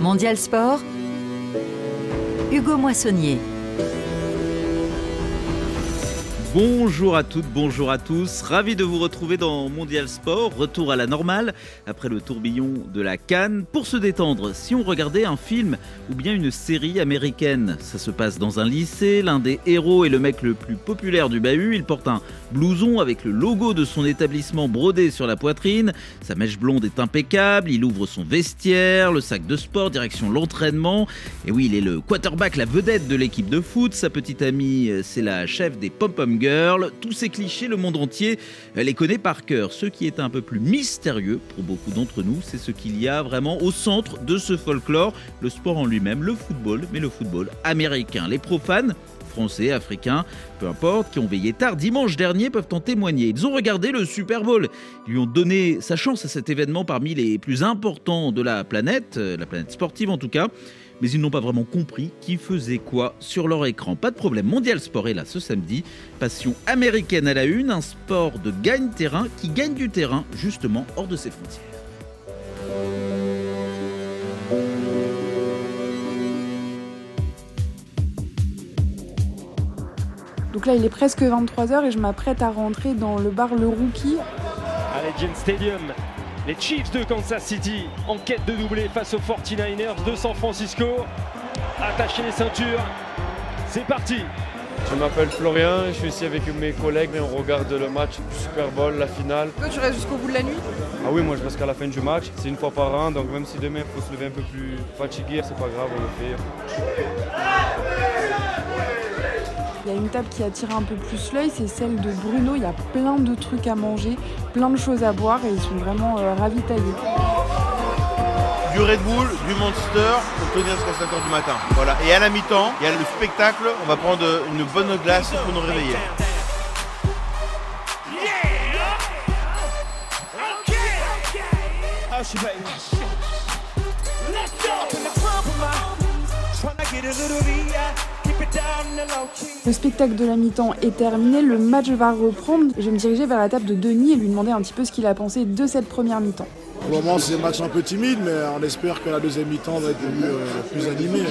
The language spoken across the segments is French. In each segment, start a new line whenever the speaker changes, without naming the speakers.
Mondial Sport, Hugo Moissonnier.
Bonjour à toutes, bonjour à tous. Ravi de vous retrouver dans Mondial Sport. Retour à la normale après le tourbillon de la Cannes. Pour se détendre, si on regardait un film ou bien une série américaine, ça se passe dans un lycée. L'un des héros est le mec le plus populaire du bahut. Il porte un blouson avec le logo de son établissement brodé sur la poitrine. Sa mèche blonde est impeccable. Il ouvre son vestiaire, le sac de sport, direction l'entraînement. Et oui, il est le quarterback, la vedette de l'équipe de foot. Sa petite amie, c'est la chef des pom-pom Tous ces clichés, le monde entier les connaît par cœur. Ce qui est un peu plus mystérieux pour beaucoup d'entre nous, c'est ce qu'il y a vraiment au centre de ce folklore, le sport en lui-même, le football, mais le football américain. Les profanes français, africains, peu importe, qui ont veillé tard dimanche dernier peuvent en témoigner. Ils ont regardé le Super Bowl, ils lui ont donné sa chance à cet événement parmi les plus importants de la planète, euh, la planète sportive en tout cas mais ils n'ont pas vraiment compris qui faisait quoi sur leur écran. Pas de problème, Mondial Sport est là ce samedi. Passion américaine à la une, un sport de gagne-terrain qui gagne du terrain justement hors de ses frontières.
Donc là, il est presque 23h et je m'apprête à rentrer dans le bar Le Rookie.
Allegiant Stadium, les Chiefs de Kansas City en quête de doubler face aux 49ers de San Francisco. Attachez les ceintures, c'est parti
Je m'appelle Florian, je suis ici avec mes collègues et on regarde le match du Super Bowl, la finale.
Toi, tu restes jusqu'au bout de la nuit?
Ah oui, moi je reste qu'à la fin du match. C'est une fois par an, donc même si demain il faut se lever un peu plus fatigué, c'est pas grave, on le fait.
Il y a une table qui attire un peu plus l'œil, c'est celle de Bruno. Il y a plein de trucs à manger, plein de choses à boire et ils sont vraiment euh, ravitaillés.
Du Red Bull, du Monster pour tenir jusqu'à 5h du matin. Voilà. Et à la mi-temps, il y a le spectacle. On va prendre une bonne glace pour nous réveiller.
Le spectacle de la mi-temps est terminé, le match va reprendre. Je vais me diriger vers la table de Denis et lui demander un petit peu ce qu'il a pensé de cette première mi-temps.
Pour le moment, c'est un match un peu timide, mais on espère que la deuxième mi-temps va être euh, plus animée.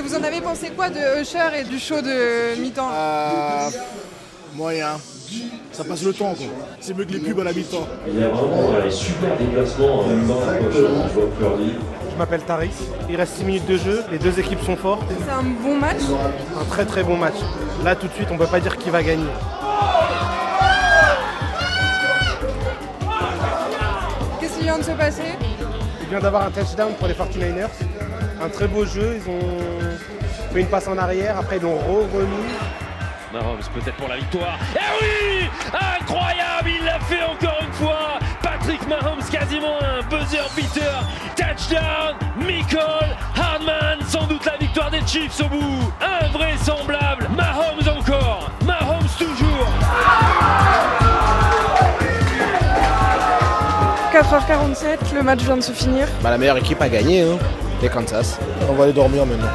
Vous en avez pensé quoi de Usher et du show de mi-temps?
Euh, Moyen. Ça passe le temps, quoi. C'est mieux que les pubs à la mi-temps.
Il y a vraiment des super déplacements en même temps.
Je m'appelle Taris. Il reste 6 minutes de jeu. Les deux équipes sont fortes.
C'est un bon match
Un très très bon match. Là, tout de suite, on ne peut pas dire qui va gagner.
Qu'est-ce qui vient de se passer?
Il vient d'avoir un touchdown pour les 49ers. Un très beau jeu. Ils ont fait une passe en arrière. Après, ils l'ont remis.
Mahomes peut-être pour la victoire. Eh oui Incroyable Il l'a fait encore une fois Patrick Mahomes quasiment un buzzer beater. Touchdown Michael Hardman Sans doute la victoire des Chiefs au bout. Invraisemblable Mahomes encore Mahomes toujours
4h47, le match vient de se finir.
Bah, la meilleure équipe a gagné, hein, les Kansas. On va aller dormir maintenant.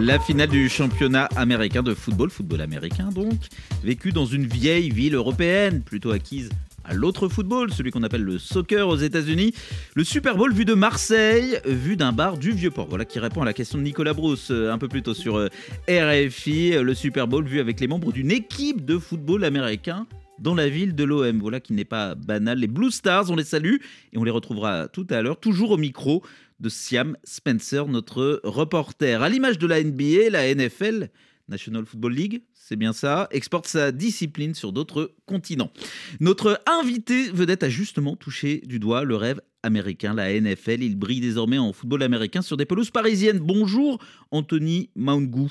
La finale du championnat américain de football, football américain donc, vécue dans une vieille ville européenne, plutôt acquise à l'autre football, celui qu'on appelle le soccer aux États-Unis. Le Super Bowl vu de Marseille, vu d'un bar du Vieux-Port. Voilà qui répond à la question de Nicolas Brousse euh, un peu plus tôt sur euh, RFI. Le Super Bowl vu avec les membres d'une équipe de football américain dans la ville de l'OM. Voilà qui n'est pas banal. Les Blue Stars, on les salue et on les retrouvera tout à l'heure, toujours au micro de Siam Spencer, notre reporter. À l'image de la NBA, la NFL, National Football League, c'est bien ça, exporte sa discipline sur d'autres continents. Notre invité vedette a justement touché du doigt le rêve américain, la NFL. Il brille désormais en football américain sur des pelouses parisiennes. Bonjour Anthony Maungou.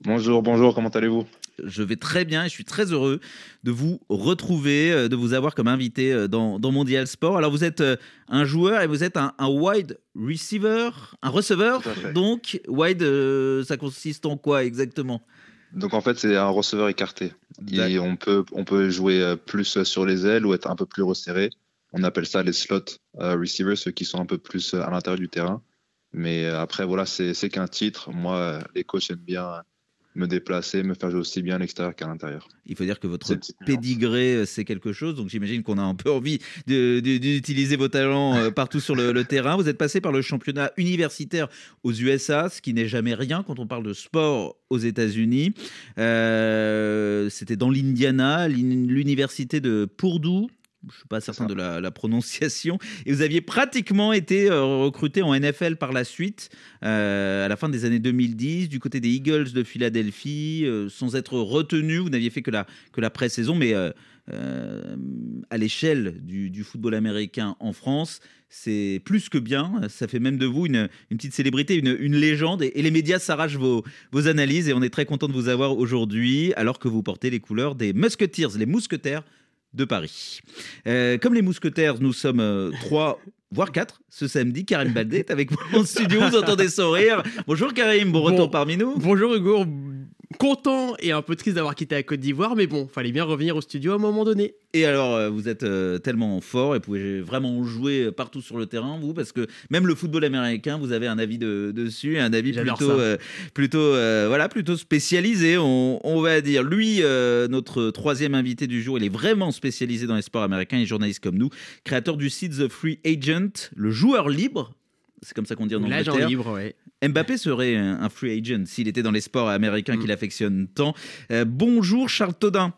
Bonjour, bonjour, comment allez-vous?
Je vais très bien et je suis très heureux de vous retrouver, euh, de vous avoir comme invité euh, dans, Mondial Sport. Alors vous êtes euh, un joueur et vous êtes un, wide receiver, un receveur. Donc wide, ça consiste en quoi exactement?
Donc en fait c'est un receveur écarté et on peut on peut jouer plus sur les ailes ou être un peu plus resserré. On appelle ça les slot receivers, ceux qui sont un peu plus à l'intérieur du terrain. Mais après voilà c'est qu'un titre. Moi les coachs aiment bien me déplacer, me faire jouer aussi bien à l'extérieur qu'à l'intérieur.
Il faut dire que votre pédigré, euh, c'est quelque chose, donc j'imagine qu'on a un peu envie d'utiliser vos talents euh, partout sur le, terrain. Vous êtes passé par le championnat universitaire aux USA, ce qui n'est jamais rien quand on parle de sport aux États-Unis. Euh, c'était dans l'Indiana, l'université de Purdue je ne suis pas certain de la, prononciation, et vous aviez pratiquement été euh, recruté en NFL par la suite, euh, à la fin des années 2010, du côté des Eagles de Philadelphie, euh, sans être retenu, vous n'aviez fait que la, que la pré-saison, mais à l'échelle du, football américain en France, c'est plus que bien, ça fait même de vous une, petite célébrité, une, légende, et, les médias s'arrachent vos, vos analyses, et on est très content de vous avoir aujourd'hui, alors que vous portez les couleurs des Musketeers, les mousquetaires de Paris. Euh, comme les mousquetaires, nous sommes euh, trois, voire quatre, ce samedi. Karim Baldé est avec vous en studio, vous entendez sourire. Bonjour Karim, bon retour parmi nous.
Bonjour Hugo, content et un peu triste d'avoir quitté la Côte d'Ivoire, mais bon, fallait bien revenir au studio à un moment donné.
Et alors, euh, vous êtes euh, tellement fort et pouvez vraiment jouer partout sur le terrain, vous, parce que même le football américain, vous avez un avis de, dessus, un avis plutôt, euh, plutôt, voilà, plutôt spécialisé, on, va dire. Lui, notre troisième invité du jour, il est vraiment spécialisé dans les sports américains, il est journaliste comme nous, créateur du site The Free Agent, le joueur libre. C'est comme ça qu'on dit en Angleterre.
L'agent libre, ouais.
Mbappé serait un free agent s'il était dans les sports américains qu'il mm. affectionne tant. Euh, bonjour Charles Todin.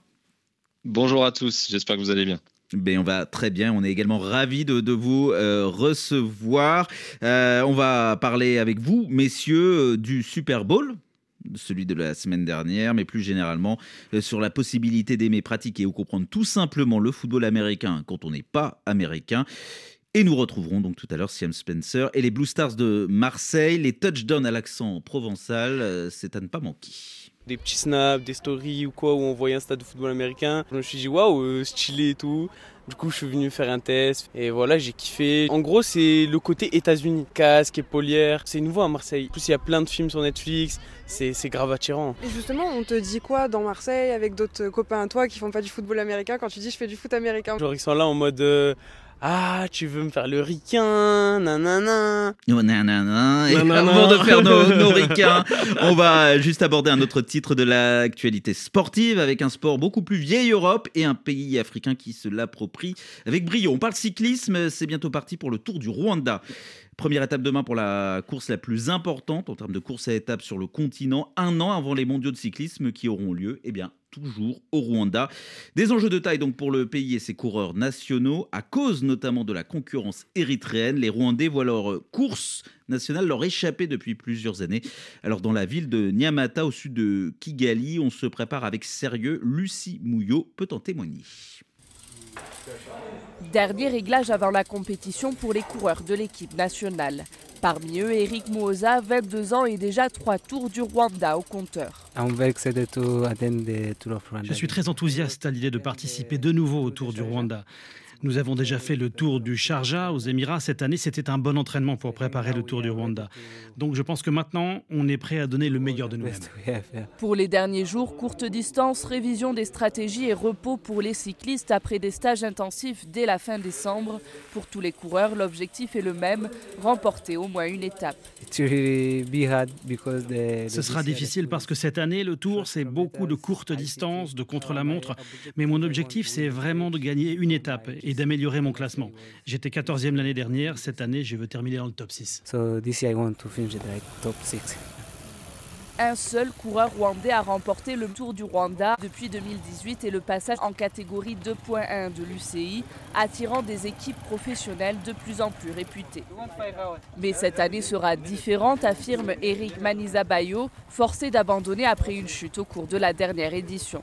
Bonjour à tous, j'espère que vous allez bien.
Ben, on va très bien, on est également ravis de, vous euh, recevoir. Euh, on va parler avec vous, messieurs, du Super Bowl, celui de la semaine dernière, mais plus généralement sur la possibilité d'aimer, pratiquer ou comprendre tout simplement le football américain quand on n'est pas américain. Et nous retrouverons donc tout à l'heure Siam Spencer et les Blue Stars de Marseille. Les touchdowns à l'accent provençal, euh, c'est à ne pas manquer.
Des petits snaps, des stories ou quoi, où on voyait un stade de football américain. Je me suis dit, waouh, euh, stylé et tout. Du coup, je suis venu faire un test et voilà, j'ai kiffé. En gros, c'est le côté États-Unis, casque, épaulière. C'est nouveau à Marseille. En plus, il y a plein de films sur Netflix. C'est grave attirant.
Et justement, on te dit quoi dans Marseille avec d'autres copains à toi qui font pas du football américain quand tu dis je fais du foot américain?
Genre, ils sont là en mode. Euh, ah, tu veux me faire le ricain, nanana.
Oh, nanana. Et avant de faire nos, nos ricains, on va juste aborder un autre titre de l'actualité sportive avec un sport beaucoup plus vieille Europe et un pays africain qui se l'approprie avec brio. On parle cyclisme, c'est bientôt parti pour le Tour du Rwanda. Première étape demain pour la course la plus importante en termes de course à étapes sur le continent, un an avant les mondiaux de cyclisme qui auront lieu, eh bien, toujours au Rwanda. Des enjeux de taille donc pour le pays et ses coureurs nationaux, à cause notamment de la concurrence érythréenne. Les Rwandais voient leur course nationale leur échapper depuis plusieurs années. Alors dans la ville de Nyamata, au sud de Kigali, on se prépare avec sérieux. Lucie Mouillot peut en témoigner.
Dernier réglage avant la compétition pour les coureurs de l'équipe nationale. Parmi eux, Eric Mouoza, 22 ans et déjà trois tours du Rwanda au compteur.
Je suis très enthousiaste à l'idée de participer de nouveau au Tour du Rwanda. Nous avons déjà fait le tour du Sharjah aux Émirats cette année. C'était un bon entraînement pour préparer le tour du Rwanda. Donc je pense que maintenant, on est prêt à donner le meilleur de nous-mêmes.
Pour les derniers jours, courte distance, révision des stratégies et repos pour les cyclistes après des stages intensifs dès la fin décembre. Pour tous les coureurs, l'objectif est le même, remporter au moins une étape.
Ce sera difficile parce que cette année, le tour, c'est beaucoup de courtes distances, de contre-la-montre. Mais mon objectif, c'est vraiment de gagner une étape et d'améliorer mon classement. J'étais 14e l'année dernière, cette année je veux terminer dans le top 6.
Un seul coureur rwandais a remporté le Tour du Rwanda depuis 2018 et le passage en catégorie 2.1 de l'UCI, attirant des équipes professionnelles de plus en plus réputées. Mais cette année sera différente, affirme Eric Manizabayo, forcé d'abandonner après une chute au cours de la dernière édition.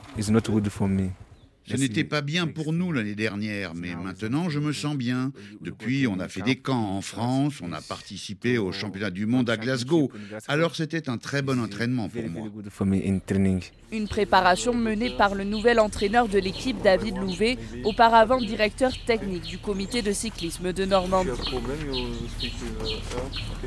Ce n'était pas bien pour nous l'année dernière, mais maintenant je me sens bien. Depuis, on a fait des camps en France, on a participé au championnat du monde à Glasgow. Alors c'était un très bon entraînement pour moi.
Une préparation menée par le nouvel entraîneur de l'équipe, David Louvet, auparavant directeur technique du comité de cyclisme de Normandie.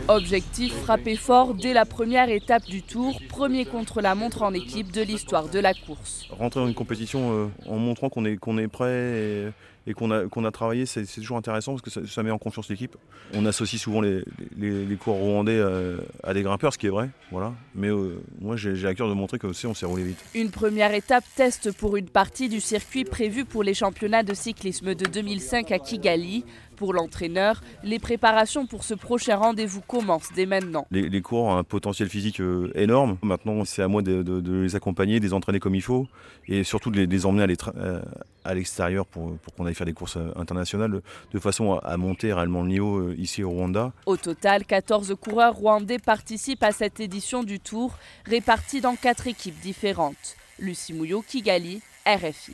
Objectif frapper fort dès la première étape du tour, premier contre la montre en équipe de l'histoire de la course.
Rentrer dans une compétition euh, en qu'on est, est prêt
et qu'on a, qu'on a travaillé, c'est toujours intéressant parce que ça, met en confiance l'équipe. On associe souvent les, les, cours rwandais euh, à, des grimpeurs, ce qui est vrai. Voilà. Mais euh, moi, j'ai à cœur de montrer que on s'est roulé vite.
Une première étape test pour une partie du circuit prévu pour les championnats de cyclisme de 2005 à Kigali. Pour l'entraîneur, les préparations pour ce prochain rendez-vous commencent dès maintenant.
Les, cours ont un potentiel physique euh, énorme. Maintenant, c'est à moi de, les accompagner, de les entraîner comme il faut et surtout de les, emmener euh, à l'extérieur pour, qu'on aille faire des courses euh, internationales de façon à, monter réellement le niveau ici au Rwanda.
Au total, 14 coureurs rwandais participent à cette édition du Tour, répartis dans quatre équipes différentes. Lucie Mouillot, Kigali, RFI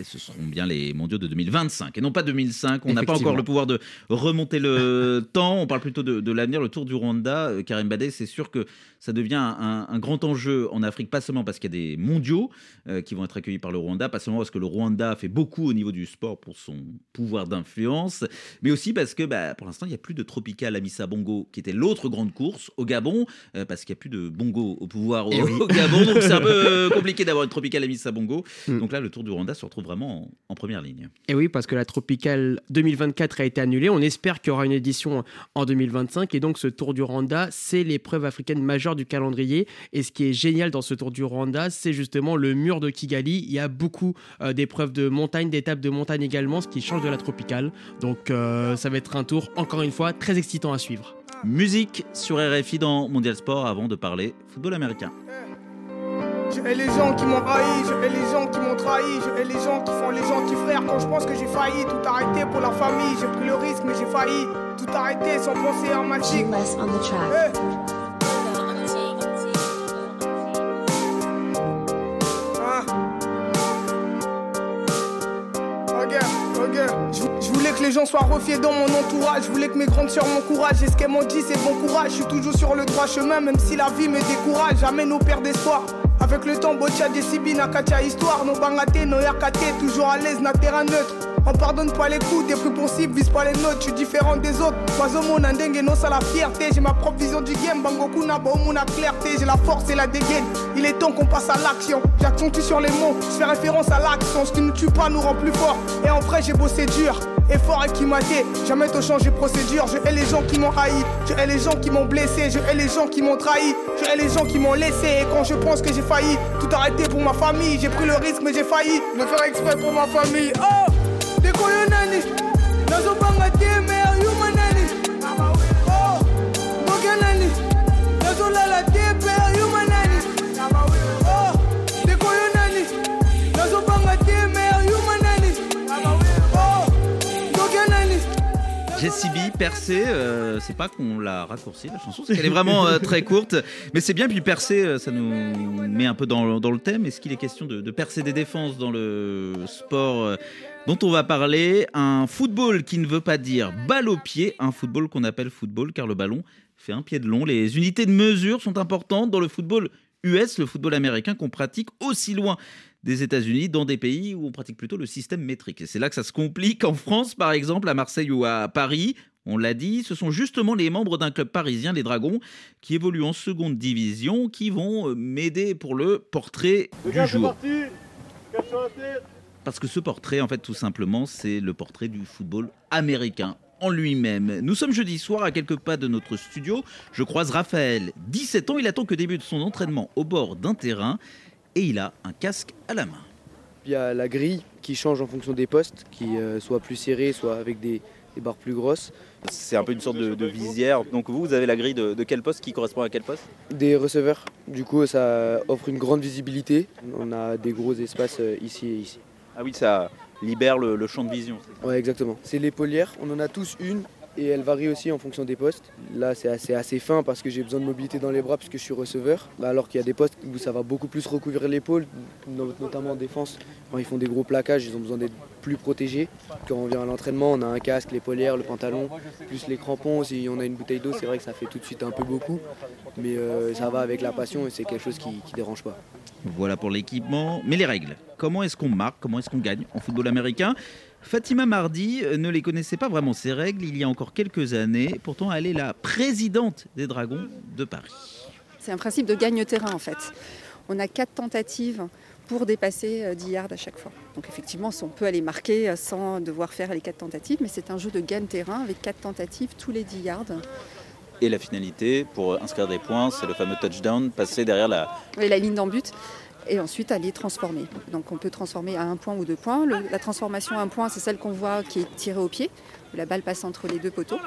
et ce seront bien les mondiaux de 2025 et non pas 2005. On n'a pas encore le pouvoir de remonter le temps. On parle plutôt de, l'avenir, le Tour du Rwanda. Euh, Karim Badé, c'est sûr que ça devient un, grand enjeu en Afrique, pas seulement parce qu'il y a des mondiaux euh, qui vont être accueillis par le Rwanda, pas seulement parce que le Rwanda fait beaucoup au niveau du sport pour son pouvoir d'influence, mais aussi parce que bah, pour l'instant, il n'y a plus de Tropical Amissa Bongo, qui était l'autre grande course au Gabon, euh, parce qu'il n'y a plus de Bongo au pouvoir au, eh Gabon. Donc c'est un peu compliqué d'avoir une Tropical Amissa Bongo. Mm. Donc là, le Tour du Rwanda se retrouve vraiment en, première ligne.
Et oui, parce que la Tropical 2024 a été annulée. On espère qu'il y aura une édition en 2025. Et donc, ce Tour du Rwanda, c'est l'épreuve africaine majeure du calendrier. Et ce qui est génial dans ce Tour du Rwanda, c'est justement le mur de Kigali. Il y a beaucoup euh, d'épreuves de montagne, d'étapes de montagne également, ce qui change de la Tropical. Donc, euh, ça va être un tour, encore une fois, très excitant à suivre.
Musique sur RFI dans Mondial Sport avant de parler football américain.
Je hais les gens qui m'ont haï, je hais les gens qui m'ont trahi, je hais les gens qui font les gentils frères quand je pense que j'ai failli tout arrêter pour la famille. J'ai pris le risque mais j'ai failli tout arrêter sans penser à magique. Hey. Que les gens soient refiés dans mon entourage. Je voulais que mes grandes sœurs m'encouragent. Et ce qu'elles m'ont dit, c'est bon courage. Je suis toujours sur le droit chemin, même si la vie me décourage. Jamais nos pères d'espoir. Avec le temps, Bocha, Desibi, Nakacha, histoire, nos bangate, nos yakate, toujours à l'aise, na terrain neutre. On pardonne pas les coups, des plus possibles, vise pas les notes, je suis différent des autres. Mazomo, Nandenge, non, ça la fierté. J'ai ma propre vision du game, Bangoku, Nabo, la clarté. J'ai la force et la dégaine. Il est temps qu'on passe à l'action. J'accentue sur les mots, je fais référence à l'action. Ce qui ne tue pas nous rend plus fort. Et en vrai, j'ai bossé dur effort et qui m'a dit Jamais te changer procédure. Je hais les gens qui m'ont haï. Je hais les gens qui m'ont blessé. Je hais les gens qui m'ont trahi. Je hais les gens qui m'ont laissé. Et quand je pense que j'ai failli, tout arrêter pour ma famille. J'ai pris le risque, mais j'ai failli le faire exprès pour ma famille. Oh, des
Jessie B, percée, euh, c'est pas qu'on l'a raccourci la chanson, c'est qu'elle est vraiment euh, très courte, mais c'est bien, puis percer, euh, ça nous met un peu dans, dans le thème. Est-ce qu'il est question de, de, percer des défenses dans le sport dont on va parler? Un football qui ne veut pas dire balle au pied, un football qu'on appelle football car le ballon fait un pied de long. Les unités de mesure sont importantes dans le football US, le football américain qu'on pratique aussi loin des États-Unis dans des pays où on pratique plutôt le système métrique. Et c'est là que ça se complique. En France, par exemple, à Marseille ou à Paris, on l'a dit, ce sont justement les membres d'un club parisien, les Dragons, qui évoluent en seconde division, qui vont euh, m'aider pour le portrait du jour. Parce que ce portrait, en fait, tout simplement, c'est le portrait du football américain en lui-même. Nous sommes jeudi soir à quelques pas de notre studio. Je croise Raphaël, 17 ans. Il attend que débute son entraînement au bord d'un terrain et il a un casque à la main.
Il y a la grille qui change en fonction des postes, qui euh, soit plus serrée, soit avec des, barres plus grosses.
C'est un peu une sorte de, visière. Donc vous, vous avez la grille de, quel poste qui correspond à quel poste?
Des receveurs. Du coup, ça offre une grande visibilité. On a des gros espaces euh, ici et ici.
Ah oui, ça libère le, le champ de vision.
Ouais, exactement. C'est l'épaulière. On en a tous une et elle varie aussi en fonction des postes. Là, c'est assez, assez fin parce que j'ai besoin de mobilité dans les bras puisque je suis receveur. Bah, alors qu'il y a des postes où ça va beaucoup plus recouvrir l'épaule, notamment en défense. Quand ils font des gros plaquages, ils ont besoin d'être plus protégés. Quand on vient à l'entraînement, on a un casque, l'épaulière, le pantalon, plus les crampons. Si on a une bouteille d'eau, c'est vrai que ça fait tout de suite un peu beaucoup. Mais euh, ça va avec la passion et c'est quelque chose qui ne dérange pas.
Voilà pour l'équipement. Mais les règles, comment est-ce qu'on marque, comment est-ce qu'on gagne en football américain? Fatima Mardi ne les connaissait pas vraiment ces règles il y a encore quelques années. Pourtant, elle est la présidente des Dragons de Paris.
C'est un principe de gagne-terrain en fait. On a quatre tentatives pour dépasser 10 yards à chaque fois. Donc effectivement, on peut aller marquer sans devoir faire les 4 tentatives, mais c'est un jeu de gain de terrain avec 4 tentatives tous les 10 yards.
Et la finalité, pour inscrire des points, c'est le fameux touchdown, passer derrière la
ligne d'en but et ensuite aller transformer. Donc on peut transformer à un point ou deux points. la transformation à un point, c'est celle qu'on voit qui est tirée au pied la balle passe entre les deux poteaux.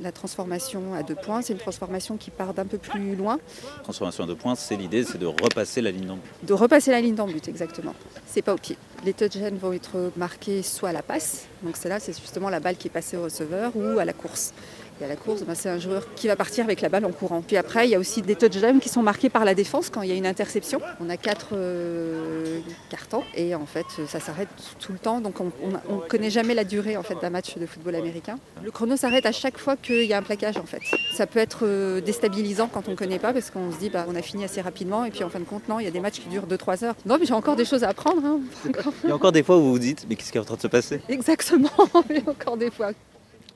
La transformation à deux points, c'est une transformation qui part d'un peu plus loin.
Transformation à deux points, c'est l'idée, c'est de repasser la ligne d'en but.
De repasser la ligne d'en but, exactement. C'est pas au pied. Les touchdowns vont être marqués soit à la passe, donc c'est là, c'est justement la balle qui est passée au receveur, ou à la course. Et à la course, ben, c'est un joueur qui va partir avec la balle en courant. Puis après, il y a aussi des touchdowns qui sont marqués par la défense quand il y a une interception. On a quatre euh, cartons et en fait, ça s'arrête tout le temps. Donc on ne connaît jamais la durée en fait, d'un match de football américain. Le chrono s'arrête à chaque fois qu'il y a un plaquage en fait. Ça peut être euh, déstabilisant quand on ne connaît pas parce qu'on se dit bah, on a fini assez rapidement et puis en fin de compte, non, il y a des matchs qui durent 2-3 heures. Non, mais j'ai encore des choses à apprendre. Hein.
il y a encore des fois où vous vous dites mais qu'est-ce qui est en train de se passer?
Exactement, il y a encore des fois.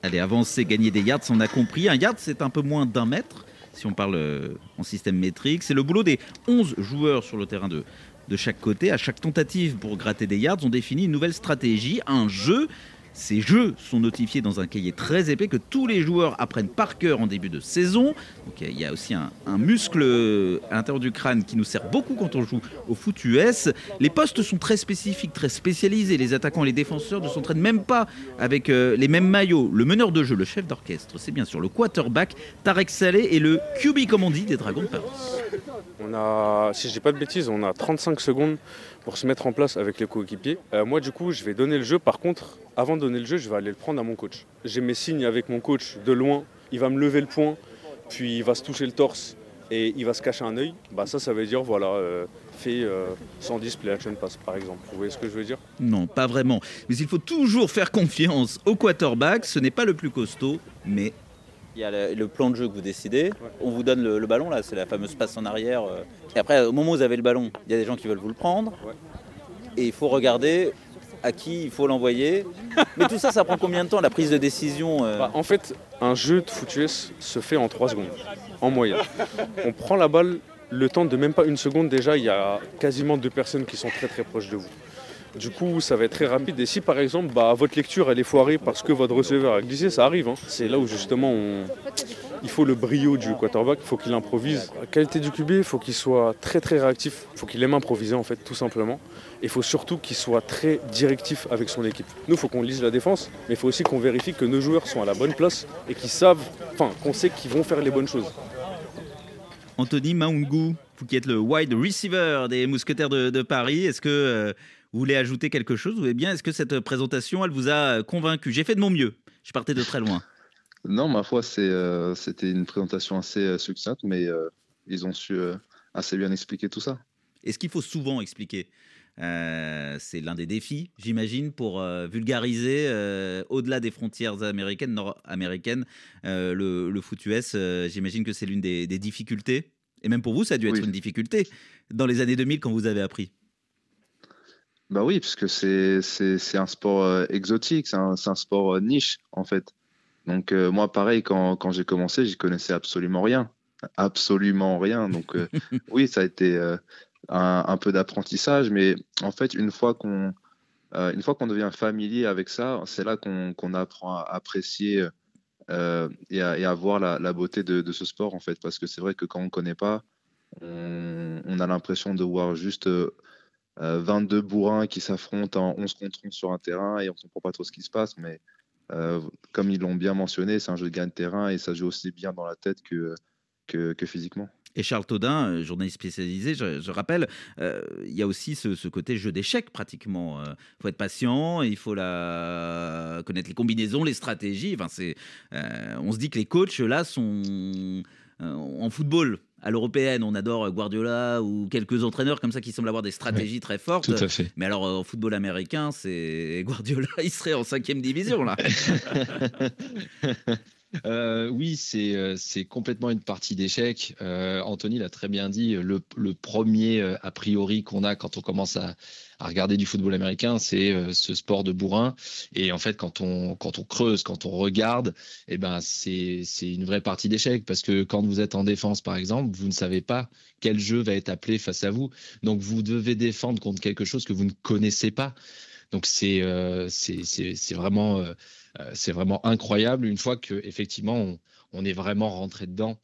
Allez, avancer, gagner des yards, on a compris. Un yard, c'est un peu moins d'un mètre, si on parle euh, en système métrique. C'est le boulot des 11 joueurs sur le terrain de, de chaque côté. À chaque tentative pour gratter des yards, on définit une nouvelle stratégie, un jeu ces jeux sont notifiés dans un cahier très épais que tous les joueurs apprennent par cœur en début de saison. Donc il y a aussi un, muscle à l'intérieur du crâne qui nous sert beaucoup quand on joue au foot US. Les postes sont très spécifiques, très spécialisés. Les attaquants et les défenseurs ne s'entraînent même pas avec euh, les mêmes maillots. Le meneur de jeu, le chef d'orchestre, c'est bien sûr le quarterback Tarek Saleh et le QB comme on dit des Dragons de Paris.
On a, si je dis pas de bêtises, on a 35 secondes pour se mettre en place avec les coéquipiers. Euh, moi, du coup, je vais donner le jeu. Par contre, avant de donner le jeu, je vais aller le prendre à mon coach. J'ai mes signes avec mon coach de loin. Il va me lever le poing, puis il va se toucher le torse et il va se cacher un œil. Bah ça, ça veut dire voilà, euh, fait 110 play action pass par exemple. Vous voyez ce que je veux dire?
Non, pas vraiment. Mais il faut toujours faire confiance au quarterback. Ce n'est pas le plus costaud, mais il y a le, plan de jeu que vous décidez. On vous donne le, ballon, là, c'est la fameuse passe en arrière. Euh. Et après, au moment où vous avez le ballon, il y a des gens qui veulent vous le prendre. Et il faut regarder à qui il faut l'envoyer. Mais tout ça, ça prend combien de temps, la prise de décision euh?
Bah, En fait, un jeu de foot US se fait en 3 secondes, en moyenne. On prend la balle, le temps de même pas une seconde, déjà, il y a quasiment deux personnes qui sont très très proches de vous. Du coup, ça va être très rapide. Et si par exemple, bah, votre lecture elle est foirée parce que votre receveur a glissé, ça arrive. Hein. C'est là où justement il faut le brio du quarterback, il faut qu'il improvise. La qualité du QB, il faut qu'il soit très très réactif, il faut qu'il aime improviser en fait, tout simplement. Et il faut surtout qu'il soit très directif avec son équipe. Nous, il faut qu'on lise la défense, mais il faut aussi qu'on vérifie que nos joueurs sont à la bonne place et qu'ils savent, enfin, qu'on sait qu'ils vont faire les bonnes choses.
Anthony Maungu, vous qui êtes le wide receiver des Mousquetaires de, Paris, est-ce que euh, vous voulez ajouter quelque chose Ou bien est-ce que cette présentation, elle vous a convaincu? J'ai fait de mon mieux. Je partais de très loin.
Non, ma foi, euh, c'était une présentation assez euh, succincte, mais euh, ils ont su assez bien expliquer tout ça.
Est-ce qu'il faut souvent expliquer? C'est l'un des défis, j'imagine, pour vulgariser au-delà des frontières américaines, nord-américaines, le, le, foot US. j'imagine que c'est l'une des, difficultés. Et même pour vous, ça a dû être une difficulté dans les années 2000 quand vous avez appris.
Bah oui, parce que c'est un sport euh, exotique, c'est un, un, sport euh, niche en fait. Donc euh, moi pareil, quand, quand j'ai commencé, j'y connaissais absolument rien. Absolument rien. Donc oui, ça a été un, un, peu d'apprentissage, mais en fait, une fois qu'on une fois qu'on devient familier avec ça, c'est là qu'on apprend à apprécier et, à, voir la, la beauté de, de, ce sport en fait. Parce que c'est vrai que quand on ne connaît pas, on, on a l'impression de voir juste 22 euh, bourrins qui s'affrontent en 11 contre 11 sur un terrain et on ne comprend pas trop ce qui se passe, mais euh, comme ils l'ont bien mentionné, c'est un jeu de gain de terrain et ça joue aussi bien dans la tête que, que, physiquement.
Et Charles Taudin, euh, journaliste spécialisé, je, rappelle, il y a aussi ce, côté jeu d'échecs pratiquement. Il faut être patient, il faut connaître les combinaisons, les stratégies. Enfin, on se dit que les coachs là sont en football à l'européenne, on adore Guardiola ou quelques entraîneurs comme ça qui semblent avoir des stratégies très fortes.
Tout à fait.
Mais alors, au football américain, c'est Guardiola, il serait en cinquième division là.
Euh, oui, c'est euh, c'est complètement une partie d'échec. Euh, Anthony l'a très bien dit. Le, le premier a priori qu'on a quand on commence à, à regarder du football américain, c'est ce sport de bourrin. Et en fait, quand on quand on creuse, quand on regarde, eh ben c'est c'est une vraie partie d'échec parce que quand vous êtes en défense, par exemple, vous ne savez pas quel jeu va être appelé face à vous. Donc vous devez défendre contre quelque chose que vous ne connaissez pas. Donc c'est euh, euh, euh, c'est vraiment incroyable une fois que effectivement on, est vraiment rentré dedans.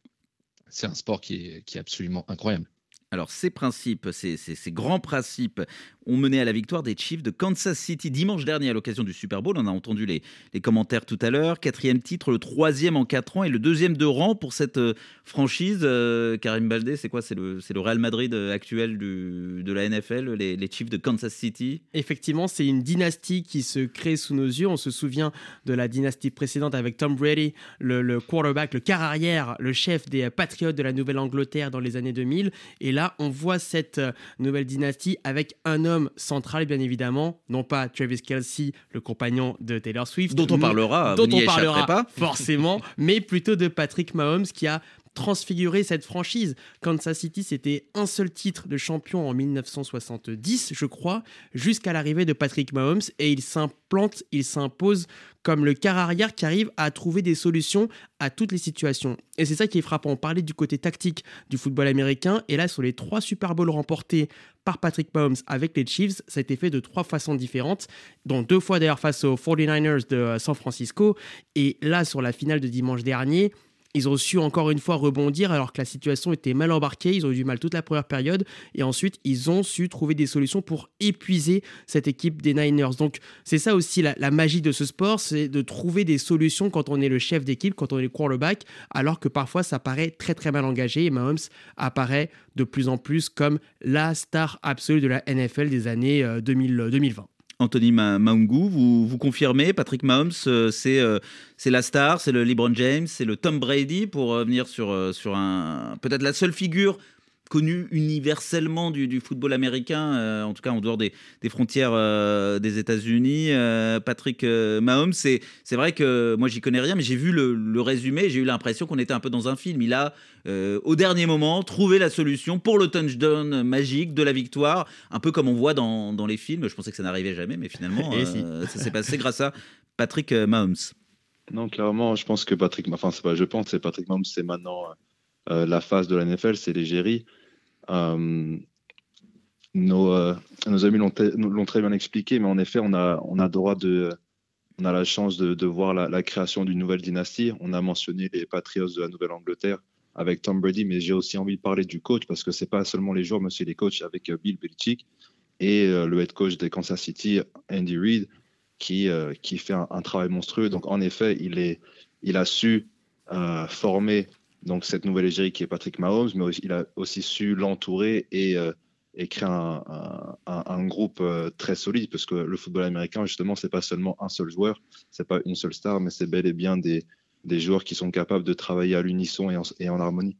C'est un sport qui est, absolument incroyable.
Alors, ces principes, ces grands principes ont mené à la victoire des Chiefs de Kansas City dimanche dernier à l'occasion du Super Bowl. On a entendu les, commentaires tout à l'heure. Quatrième titre, le troisième en quatre ans et le deuxième de rang pour cette euh, franchise. Euh, Karim Baldé, c'est quoi? C'est le, Real Madrid euh, actuel de la NFL, les, Chiefs de Kansas City
Effectivement, c'est une dynastie qui se crée sous nos yeux. On se souvient de la dynastie précédente avec Tom Brady, le, quarterback, le quart arrière, le chef des Patriots de la Nouvelle-Angleterre dans les années 2000. Et là, on voit cette nouvelle dynastie avec un homme central, bien évidemment, non pas Travis Kelsey, le compagnon de Taylor Swift,
Dont on parlera,
dont on parlera
pas.
forcément, mais plutôt de Patrick Mahomes qui a transfiguré cette franchise. Kansas City, c'était un seul titre de champion en 1970, je crois, jusqu'à l'arrivée de Patrick Mahomes et il s'implante, il s'impose comme le quart arrière qui arrive à trouver des solutions à toutes les situations. Et c'est ça qui est frappant. On parlait du côté tactique du football américain et là sur les trois Super Bowls remportés par Patrick Mahomes avec les Chiefs, ça a été fait de trois façons différentes, dont deux fois d'ailleurs face aux 49ers de euh, San Francisco et là sur la finale de dimanche dernier, ils ont su encore une fois rebondir alors que la situation était mal embarquée. Ils ont eu du mal toute la première période. Et ensuite, ils ont su trouver des solutions pour épuiser cette équipe des Niners. Donc, c'est ça aussi la, magie de ce sport c'est de trouver des solutions quand on est le chef d'équipe, quand on est le quarterback, alors que parfois ça paraît très très mal engagé. Et Mahomes apparaît de plus en plus comme la star absolue de la NFL des années euh, 2000, 2020.
Anthony Ma- Maungu, vous, vous confirmez, Patrick Mahomes, euh, c'est euh, c'est la star, c'est le LeBron James, c'est le Tom Brady pour euh, venir sur, sur un peut-être la seule figure connue universellement du, du football américain, euh, en tout cas en dehors des, des frontières euh, des États-Unis. Euh, Patrick euh, Mahomes, c'est c'est vrai que moi j'y connais rien, mais j'ai vu le, le résumé, j'ai eu l'impression qu'on était un peu dans un film. Il a euh, au dernier moment trouvé la solution pour le touchdown magique de la victoire, un peu comme on voit dans, dans les films. Je pensais que ça n'arrivait jamais, mais finalement ça s'est passé grâce à Patrick euh, Mahomes.
Non, clairement, je pense que Patrick, enfin, c'est pas je pense, c'est Patrick Mahomes, c'est maintenant euh, la phase de la NFL, c'est l'égérie. Euh, nos, euh, nos amis l'ont très bien expliqué, mais en effet, on a, on droit de, on a la chance de, voir la, création d'une nouvelle dynastie. On a mentionné les Patriots de la Nouvelle-Angleterre avec Tom Brady, mais j'ai aussi envie de parler du coach parce que c'est pas seulement les joueurs, mais aussi les coachs avec euh, Bill Belichick et le head coach des Kansas City, Andy Reid, qui, fait un, travail monstrueux. Donc, en effet, il, a su former donc, cette nouvelle égérie qui est Patrick Mahomes, mais aussi- il a aussi su l'entourer et, euh, et créer un, un- un- un groupe euh, très solide, parce que le football américain, justement, c'est pas seulement un seul joueur, c'est pas une seule star, mais c'est bel et bien des, des joueurs qui sont capables de travailler à l'unisson et en, et en harmonie.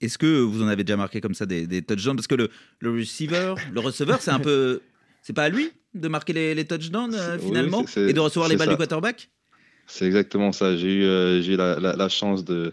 Est-ce que vous en avez déjà marqué comme ça des, des touchdowns? Parce que le, le receiver, le receveur, c'est un peu. C'est pas à lui de marquer les, les touchdowns euh,
Oui,
finalement et de recevoir les balles
ça.
du quarterback?
C'est exactement ça. J'ai eu, euh, eu la, la- la chance de-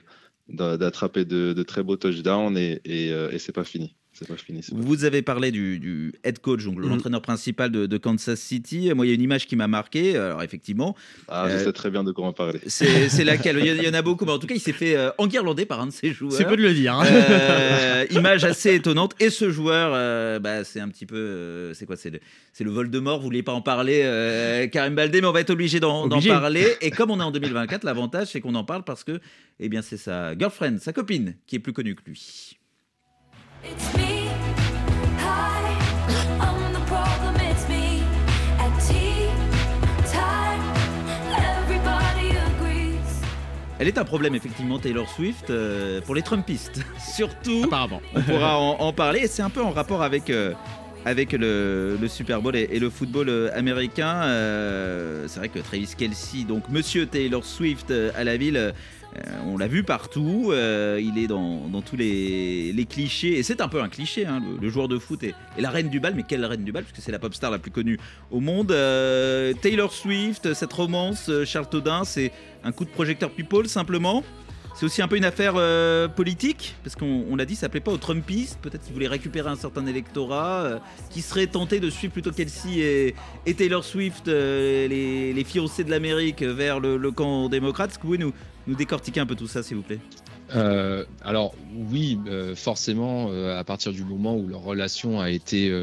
d'attraper de, très beaux touchdowns et, et, euh, et c'est pas fini. Pas
Vous avez parlé du, du head coach, donc
Mhm.
l'entraîneur principal de, de Kansas City. Moi, il y a une image qui m'a marqué. Alors, effectivement.
Ah, je
euh,
sais très bien de quoi on parler.
C'est c'est laquelle? Il y, en- il y en a beaucoup, mais en tout cas, il s'est fait euh, enguirlander par un de ses joueurs.
C'est peu de le dire, hein.
Euh, image assez étonnante. Et ce joueur, euh, bah, c'est un petit peu. euh, c'est quoi? C'est le, c'est le Voldemort. Vous voulez pas en parler, euh, Karim Baldé, mais on va être obligé d'en parler. Et comme on est en 2024, l'avantage, c'est qu'on en parle parce que eh bien, c'est sa girlfriend, sa copine, qui est plus connue que lui. Elle est un problème, effectivement, Taylor Swift, euh, pour les Trumpistes. Surtout,
Apparemment.
on pourra en, en parler. Et c'est un peu en rapport avec, euh, avec le, le Super Bowl et, et le football euh, américain. Euh, c'est vrai que Travis Kelsey, donc Monsieur Taylor Swift euh, à la ville, euh, on l'a vu partout. il est dans, tous les, clichés. Et c'est un peu un cliché. Hein, le, joueur de foot est, la reine du bal. Mais quelle reine du bal Parce que c'est la pop star la plus connue au monde. Taylor Swift, cette romance, Charles Todin, c'est un coup de projecteur people simplement. C'est aussi un peu une affaire euh, politique, parce qu'on l'a dit, ça plaît pas aux Trumpistes. Peut-être qu'ils voulaient récupérer un certain électorat euh, qui serait tenté de suivre plutôt Kelsey et, Taylor Swift, euh, les, fiancés de l'Amérique, vers le, camp démocrate. Est-ce que vous pouvez nous, nous décortiquer un peu tout ça, s'il vous plaît?
Alors oui, forcément, à partir du moment où leur relation a été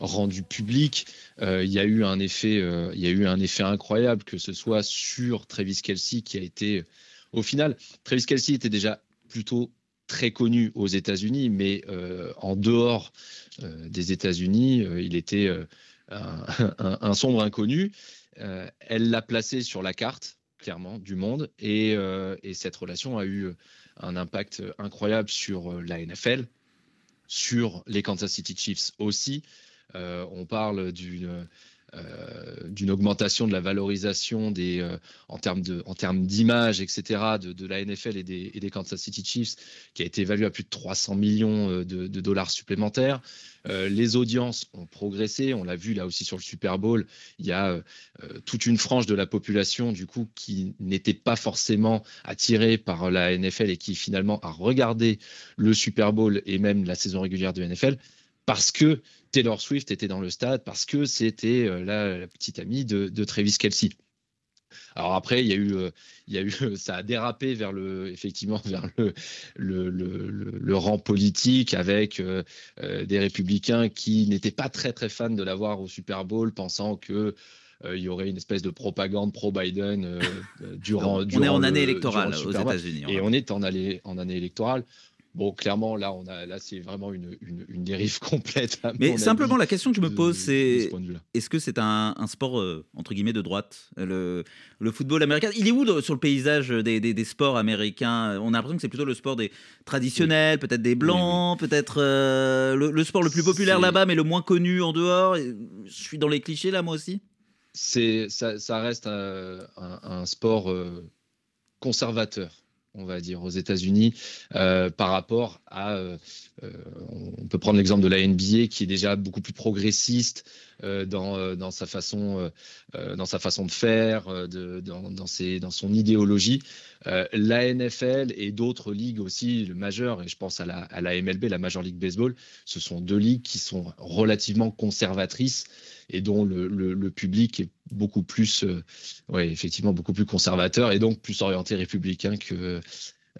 rendue publique, il y a eu un effet, il y a eu un effet incroyable, que ce soit sur Travis Kelsey qui a été au final, Travis Kelsey était déjà plutôt très connu aux États-Unis, mais euh, en dehors euh, des États-Unis, euh, il était un, sombre inconnu. elle l'a placé sur la carte, clairement, du monde, et, et, cette relation a eu un impact incroyable sur la NFL, sur les Kansas City Chiefs aussi. on parle d'une d'une augmentation de la valorisation des, euh, en termes de, en termes d'image, etc., de, la NFL et des, Kansas City Chiefs, qui a été évalué à plus de 300 millions euh, de, de dollars supplémentaires. les audiences ont progressé, on l'a vu là aussi sur le Super Bowl. Il y a toute une frange de la population du coup qui n'était pas forcément attirée par la NFL et qui finalement a regardé le Super Bowl et même la saison régulière de NFL parce que Taylor Swift était dans le stade, parce que c'était euh, la, petite amie de, Travis Kelsey. Alors après, il y a eu, euh, il y a eu, ça a dérapé vers le, effectivement, vers le, le, le, rang politique avec euh, des républicains qui n'étaient pas très très fans de l'avoir au Super Bowl, pensant que il y aurait une espèce de propagande pro-Biden durant,
On est en année électorale aux États-Unis.
Et on est en année, en année électorale. Bon, clairement, là, on a, là, c'est vraiment une, une, dérive complète.
Mais simplement, la question que je me pose, c'est est-ce que c'est un, sport euh, entre guillemets de droite, le, le, football américain Il est où sur le paysage des, des, sports américains? On a l'impression que c'est plutôt le sport des traditionnels, peut-être des blancs, peut-être euh, le, sport le plus populaire là-bas, mais le moins connu en dehors. Je suis dans les clichés là, moi aussi.
C'est ça, ça, reste un, un sport euh, conservateur on va dire, aux États-Unis euh, par rapport Euh, euh, on peut prendre l'exemple de la NBA qui est déjà beaucoup plus progressiste dans, dans, sa façon, de faire, dans, son idéologie. la NFL et d'autres ligues aussi, le majeur, et je pense à la, la MLB, la Major League Baseball, ce sont deux ligues qui sont relativement conservatrices et dont le, public est beaucoup plus, euh, effectivement, beaucoup plus conservateur et donc plus orienté républicain que.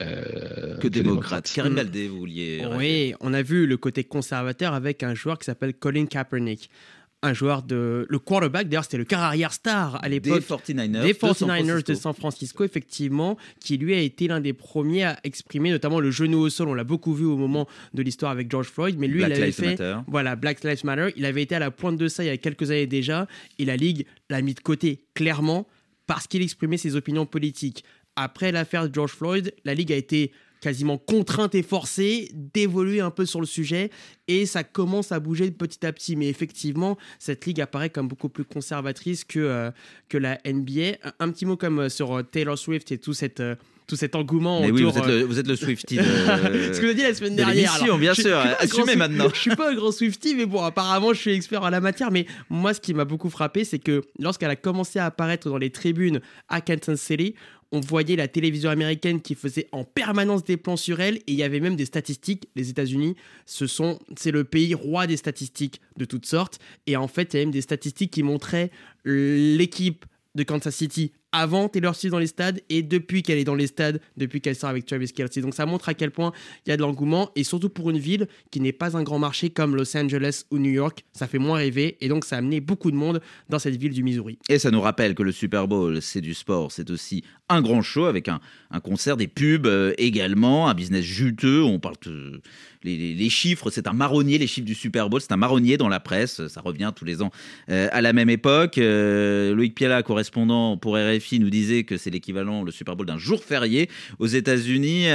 Euh, que, démocrate. Karim mm. Baldé, vous vouliez.
Oui, on a vu le côté conservateur avec un joueur qui s'appelle Colin Kaepernick un joueur de le quarterback d'ailleurs c'était le carrière star à l'époque
des 49ers,
des 49ers de, San Francisco effectivement qui lui a été l'un des premiers à exprimer notamment le genou au sol on l'a beaucoup vu au moment de l'histoire avec George Floyd mais lui il avait fait voilà Black Lives Matter il avait été à la pointe de ça il y a quelques années déjà et la ligue l'a mis de côté clairement parce qu'il exprimait ses opinions politiques après l'affaire de George Floyd la ligue a été quasiment contrainte et forcée d'évoluer un peu sur le sujet et ça commence à bouger petit à petit. Mais effectivement, cette ligue apparaît comme beaucoup plus conservatrice que, euh, que la NBA. Un, petit mot comme euh, sur euh, Taylor Swift et tout cette tout cet engouement
Mais
oui,
vous êtes le, vous êtes le Swifty de,
ce que je dis la semaine dernière.
Alors, bien sûr, assumez maintenant.
Je suis pas un grand Swifty, mais bon, apparemment, je suis expert en la matière. Mais moi, ce qui m'a beaucoup frappé, c'est que lorsqu'elle a commencé à apparaître dans les tribunes à Kansas City, on voyait la télévision américaine qui faisait en permanence des plans sur elle et il y avait même des statistiques. Les États-Unis, ce sont, c'est le pays roi des statistiques de toutes sortes. Et en fait, il y a même des statistiques qui montraient l'équipe de Kansas City avant Taylor Swift dans les stades et depuis qu'elle est dans les stades, depuis qu'elle sort avec Travis Kelsey. Donc ça montre à quel point il y a de l'engouement et surtout pour une ville qui n'est pas un grand marché comme Los Angeles ou New York, ça fait moins rêver et donc ça a amené beaucoup de monde dans cette ville du Missouri.
Et ça nous rappelle que le Super Bowl, c'est du sport, c'est aussi un grand show avec un, concert, des pubs euh, également, un business juteux. On parle de les, chiffres, c'est un marronnier, les chiffres du Super Bowl, c'est un marronnier dans la presse, ça revient tous les ans euh, à la même époque. Euh, Loïc Piala, correspondant pour RFI, nous disait que c'est l'équivalent, le Super Bowl, d'un jour férié aux États-Unis.